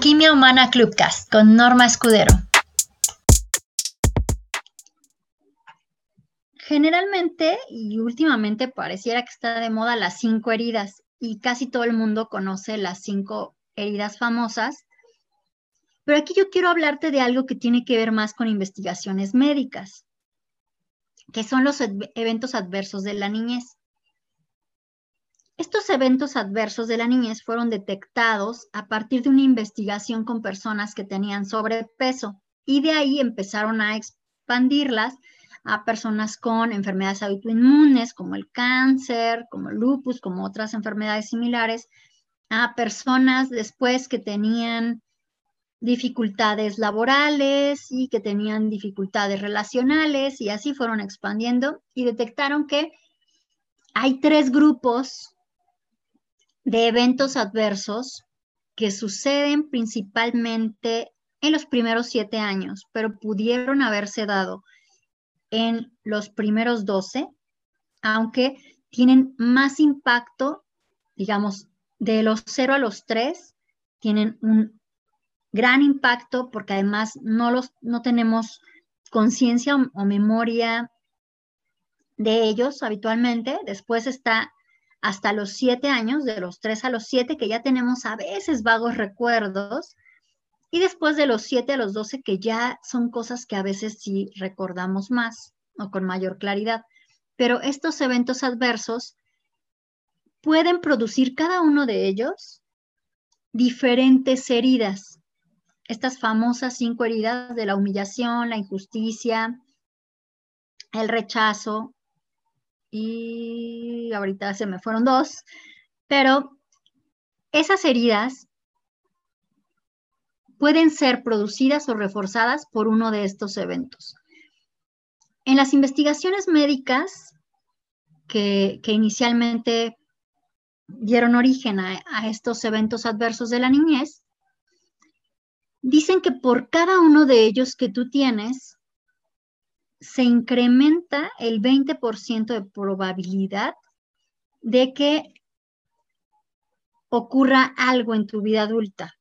Alquimia Humana Clubcast con Norma Escudero. Generalmente y últimamente pareciera que está de moda las cinco heridas y casi todo el mundo conoce las cinco heridas famosas. Pero aquí yo quiero hablarte de algo que tiene que ver más con investigaciones médicas, que son los eventos adversos de la niñez. Estos eventos adversos de la niñez fueron detectados a partir de una investigación con personas que tenían sobrepeso y de ahí empezaron a expandirlas a personas con enfermedades autoinmunes como el cáncer, como el lupus, como otras enfermedades similares, a personas después que tenían dificultades laborales y que tenían dificultades relacionales y así fueron expandiendo y detectaron que hay tres grupos de eventos adversos que suceden principalmente en los primeros siete años, pero pudieron haberse dado en los primeros doce, aunque tienen más impacto, digamos, de los cero a los tres, tienen un gran impacto porque además no, los, no tenemos conciencia o, o memoria de ellos habitualmente. Después está hasta los siete años, de los tres a los siete, que ya tenemos a veces vagos recuerdos, y después de los siete a los doce, que ya son cosas que a veces sí recordamos más o con mayor claridad. Pero estos eventos adversos pueden producir cada uno de ellos diferentes heridas. Estas famosas cinco heridas de la humillación, la injusticia, el rechazo, y ahorita se me fueron dos, pero esas heridas pueden ser producidas o reforzadas por uno de estos eventos. En las investigaciones médicas que, inicialmente dieron origen a, a estos eventos adversos de la niñez, dicen que por cada uno de ellos que tú tienes, se incrementa el 20% de probabilidad de que ocurra algo en tu vida adulta.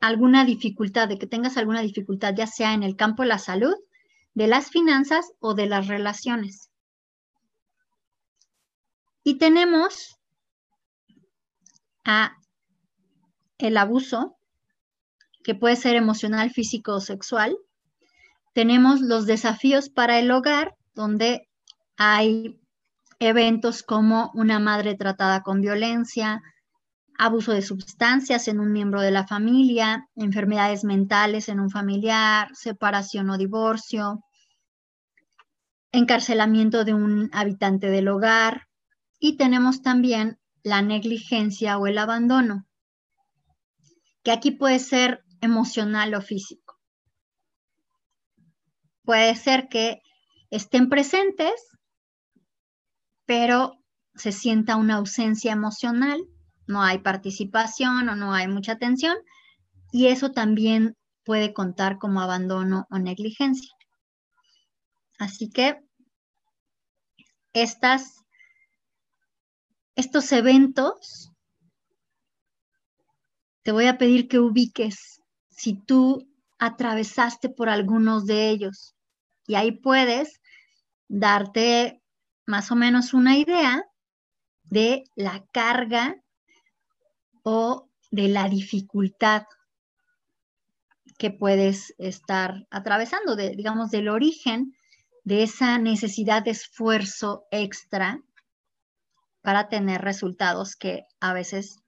Alguna dificultad, de que tengas alguna dificultad, ya sea en el campo de la salud, de las finanzas o de las relaciones. Y tenemos a el abuso, que puede ser emocional, físico o sexual, tenemos los desafíos para el hogar, donde hay eventos como una madre tratada con violencia, abuso de sustancias en un miembro de la familia, enfermedades mentales en un familiar, separación o divorcio, encarcelamiento de un habitante del hogar y tenemos también la negligencia o el abandono, que aquí puede ser emocional o físico puede ser que estén presentes, pero se sienta una ausencia emocional, no hay participación o no hay mucha atención, y eso también puede contar como abandono o negligencia. Así que estas, estos eventos, te voy a pedir que ubiques si tú atravesaste por algunos de ellos y ahí puedes darte más o menos una idea de la carga o de la dificultad que puedes estar atravesando, de, digamos, del origen de esa necesidad de esfuerzo extra para tener resultados que a veces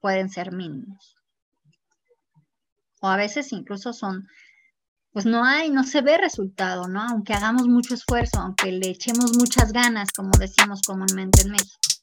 pueden ser mínimos. O a veces incluso son pues no hay, no se ve resultado, ¿no? Aunque hagamos mucho esfuerzo, aunque le echemos muchas ganas, como decimos comúnmente en México.